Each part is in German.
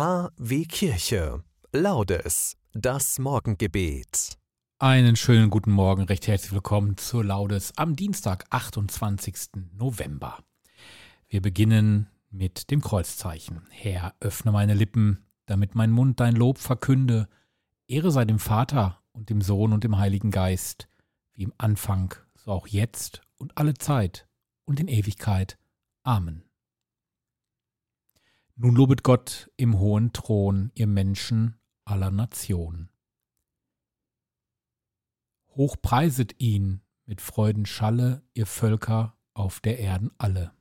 KW Kirche. Laudes. Das Morgengebet. Einen schönen guten Morgen, recht herzlich willkommen zur Laudes am Dienstag, 28. November. Wir beginnen mit dem Kreuzzeichen. Herr, öffne meine Lippen, damit mein Mund dein Lob verkünde. Ehre sei dem Vater und dem Sohn und dem Heiligen Geist, wie im Anfang, so auch jetzt und alle Zeit und in Ewigkeit. Amen. Nun lobet Gott im hohen Thron, ihr Menschen aller Nationen. Hochpreiset ihn mit Freudenschalle, ihr Völker auf der Erden alle.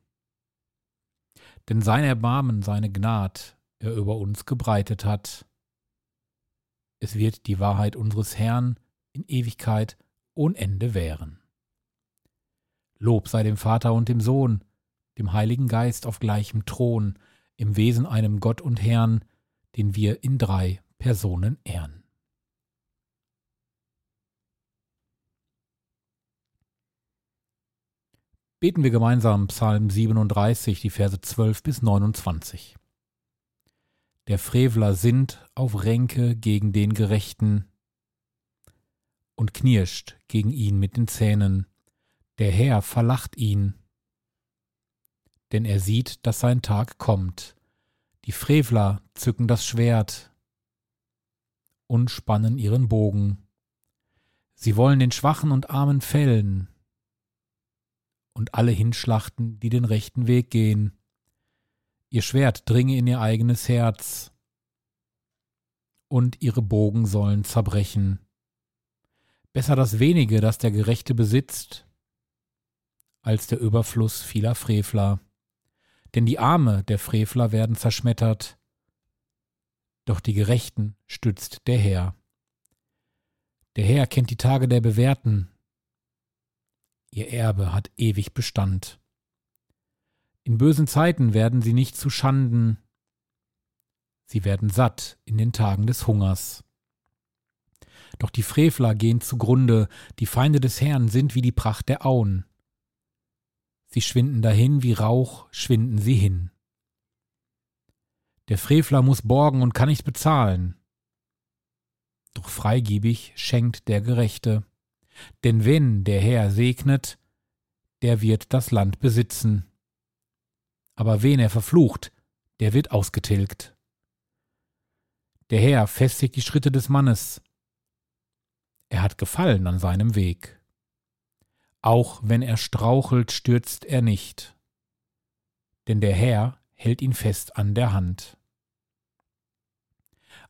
Denn sein Erbarmen, seine Gnad er über uns gebreitet hat. Es wird die Wahrheit unseres Herrn in Ewigkeit ohne Ende währen. Lob sei dem Vater und dem Sohn, dem Heiligen Geist auf gleichem Thron, im Wesen einem Gott und Herrn, den wir in drei Personen ehren. Beten wir gemeinsam Psalm 37, die Verse 12 bis 29. Der Frevler sinnt auf Ränke gegen den Gerechten und knirscht gegen ihn mit den Zähnen. Der Herr verlacht ihn denn er sieht, dass sein Tag kommt. Die Frevler zücken das Schwert und spannen ihren Bogen. Sie wollen den Schwachen und Armen fällen und alle hinschlachten, die den rechten Weg gehen. Ihr Schwert dringe in ihr eigenes Herz und ihre Bogen sollen zerbrechen. Besser das wenige, das der Gerechte besitzt, als der Überfluss vieler Frevler denn die Arme der Frevler werden zerschmettert, doch die Gerechten stützt der Herr. Der Herr kennt die Tage der Bewährten, ihr Erbe hat ewig Bestand. In bösen Zeiten werden sie nicht zu Schanden, sie werden satt in den Tagen des Hungers. Doch die Frevler gehen zugrunde, die Feinde des Herrn sind wie die Pracht der Auen. Sie schwinden dahin wie Rauch, schwinden sie hin. Der Frevler muss borgen und kann nicht bezahlen. Doch freigebig schenkt der Gerechte. Denn wenn der Herr segnet, der wird das Land besitzen. Aber wen er verflucht, der wird ausgetilgt. Der Herr festigt die Schritte des Mannes. Er hat Gefallen an seinem Weg. Auch wenn er strauchelt, stürzt er nicht, denn der Herr hält ihn fest an der Hand.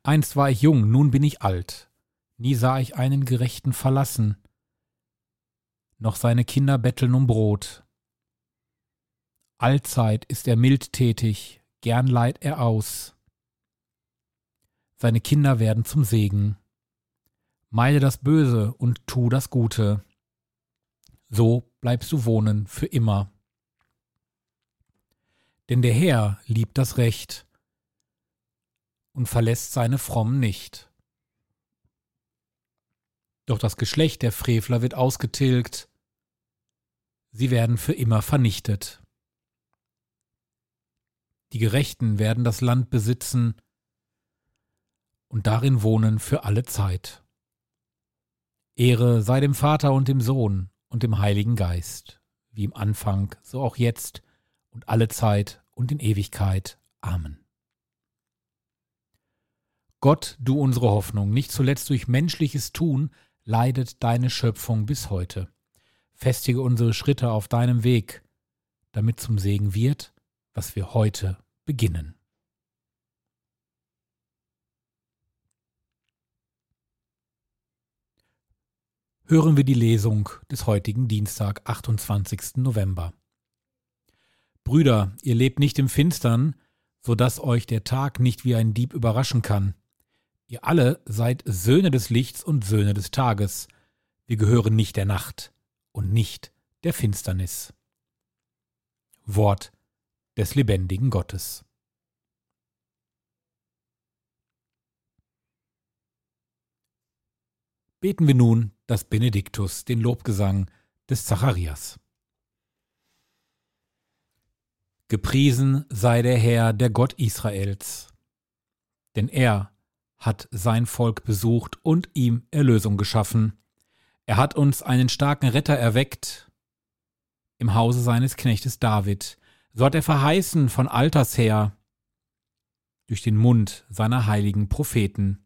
Einst war ich jung, nun bin ich alt, nie sah ich einen Gerechten verlassen, noch seine Kinder betteln um Brot. Allzeit ist er mildtätig, gern leiht er aus. Seine Kinder werden zum Segen. Meide das Böse und tu das Gute so bleibst du wohnen für immer. Denn der Herr liebt das Recht und verlässt seine Frommen nicht. Doch das Geschlecht der Frevler wird ausgetilgt, sie werden für immer vernichtet. Die Gerechten werden das Land besitzen und darin wohnen für alle Zeit. Ehre sei dem Vater und dem Sohn und dem Heiligen Geist, wie im Anfang, so auch jetzt und alle Zeit und in Ewigkeit. Amen. Gott, du unsere Hoffnung, nicht zuletzt durch menschliches Tun leidet deine Schöpfung bis heute. Festige unsere Schritte auf deinem Weg, damit zum Segen wird, was wir heute beginnen. Hören wir die Lesung des heutigen Dienstag, 28. November. Brüder, ihr lebt nicht im Finstern, so dass euch der Tag nicht wie ein Dieb überraschen kann. Ihr alle seid Söhne des Lichts und Söhne des Tages. Wir gehören nicht der Nacht und nicht der Finsternis. Wort des lebendigen Gottes. Beten wir nun das Benediktus, den Lobgesang des Zacharias. Gepriesen sei der Herr, der Gott Israels, Denn er hat sein Volk besucht und ihm Erlösung geschaffen. Er hat uns einen starken Retter erweckt im Hause seines Knechtes David. So hat er verheißen von alters her durch den Mund seiner heiligen Propheten.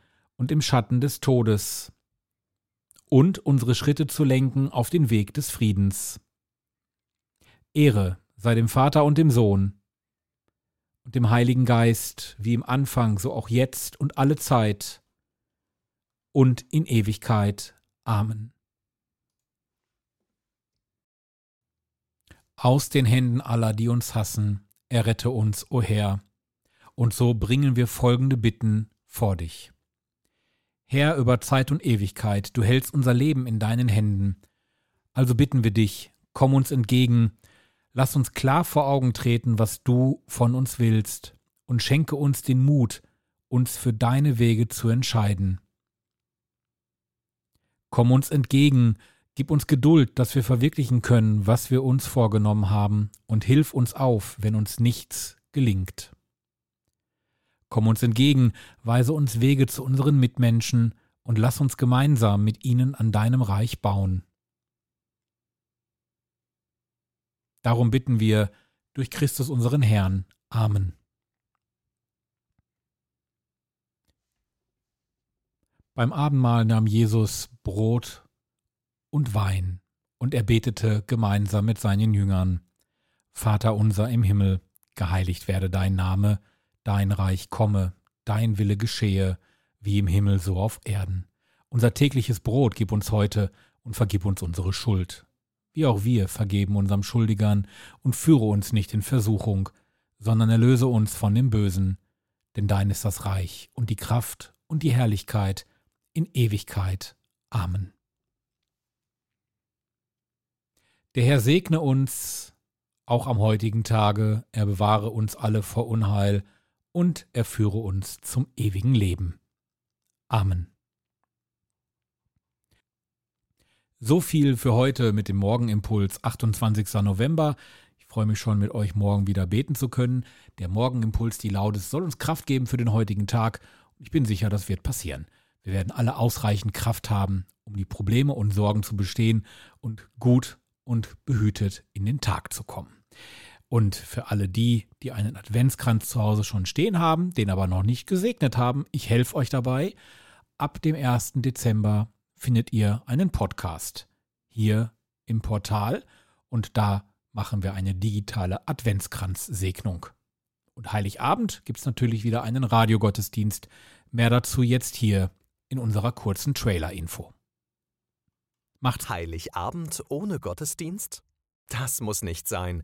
und im Schatten des Todes, und unsere Schritte zu lenken auf den Weg des Friedens. Ehre sei dem Vater und dem Sohn und dem Heiligen Geist, wie im Anfang, so auch jetzt und alle Zeit und in Ewigkeit. Amen. Aus den Händen aller, die uns hassen, errette uns, o Herr. Und so bringen wir folgende Bitten vor dich. Herr über Zeit und Ewigkeit, du hältst unser Leben in deinen Händen. Also bitten wir dich, komm uns entgegen, lass uns klar vor Augen treten, was du von uns willst, und schenke uns den Mut, uns für deine Wege zu entscheiden. Komm uns entgegen, gib uns Geduld, dass wir verwirklichen können, was wir uns vorgenommen haben, und hilf uns auf, wenn uns nichts gelingt. Komm uns entgegen, weise uns Wege zu unseren Mitmenschen und lass uns gemeinsam mit ihnen an deinem Reich bauen. Darum bitten wir durch Christus unseren Herrn. Amen. Beim Abendmahl nahm Jesus Brot und Wein, und er betete gemeinsam mit seinen Jüngern. Vater unser im Himmel, geheiligt werde dein Name, Dein Reich komme, dein Wille geschehe, wie im Himmel so auf Erden. Unser tägliches Brot gib uns heute und vergib uns unsere Schuld, wie auch wir vergeben unserem Schuldigern, und führe uns nicht in Versuchung, sondern erlöse uns von dem Bösen, denn dein ist das Reich und die Kraft und die Herrlichkeit in Ewigkeit. Amen. Der Herr segne uns auch am heutigen Tage, er bewahre uns alle vor Unheil, und er führe uns zum ewigen Leben. Amen. So viel für heute mit dem Morgenimpuls, 28. November. Ich freue mich schon, mit euch morgen wieder beten zu können. Der Morgenimpuls, die Laudes, soll uns Kraft geben für den heutigen Tag. Ich bin sicher, das wird passieren. Wir werden alle ausreichend Kraft haben, um die Probleme und Sorgen zu bestehen und gut und behütet in den Tag zu kommen. Und für alle die, die einen Adventskranz zu Hause schon stehen haben, den aber noch nicht gesegnet haben, ich helfe euch dabei. Ab dem 1. Dezember findet ihr einen Podcast hier im Portal und da machen wir eine digitale Adventskranzsegnung. Und Heiligabend gibt es natürlich wieder einen Radiogottesdienst. Mehr dazu jetzt hier in unserer kurzen Trailer-Info. Macht Heiligabend ohne Gottesdienst? Das muss nicht sein.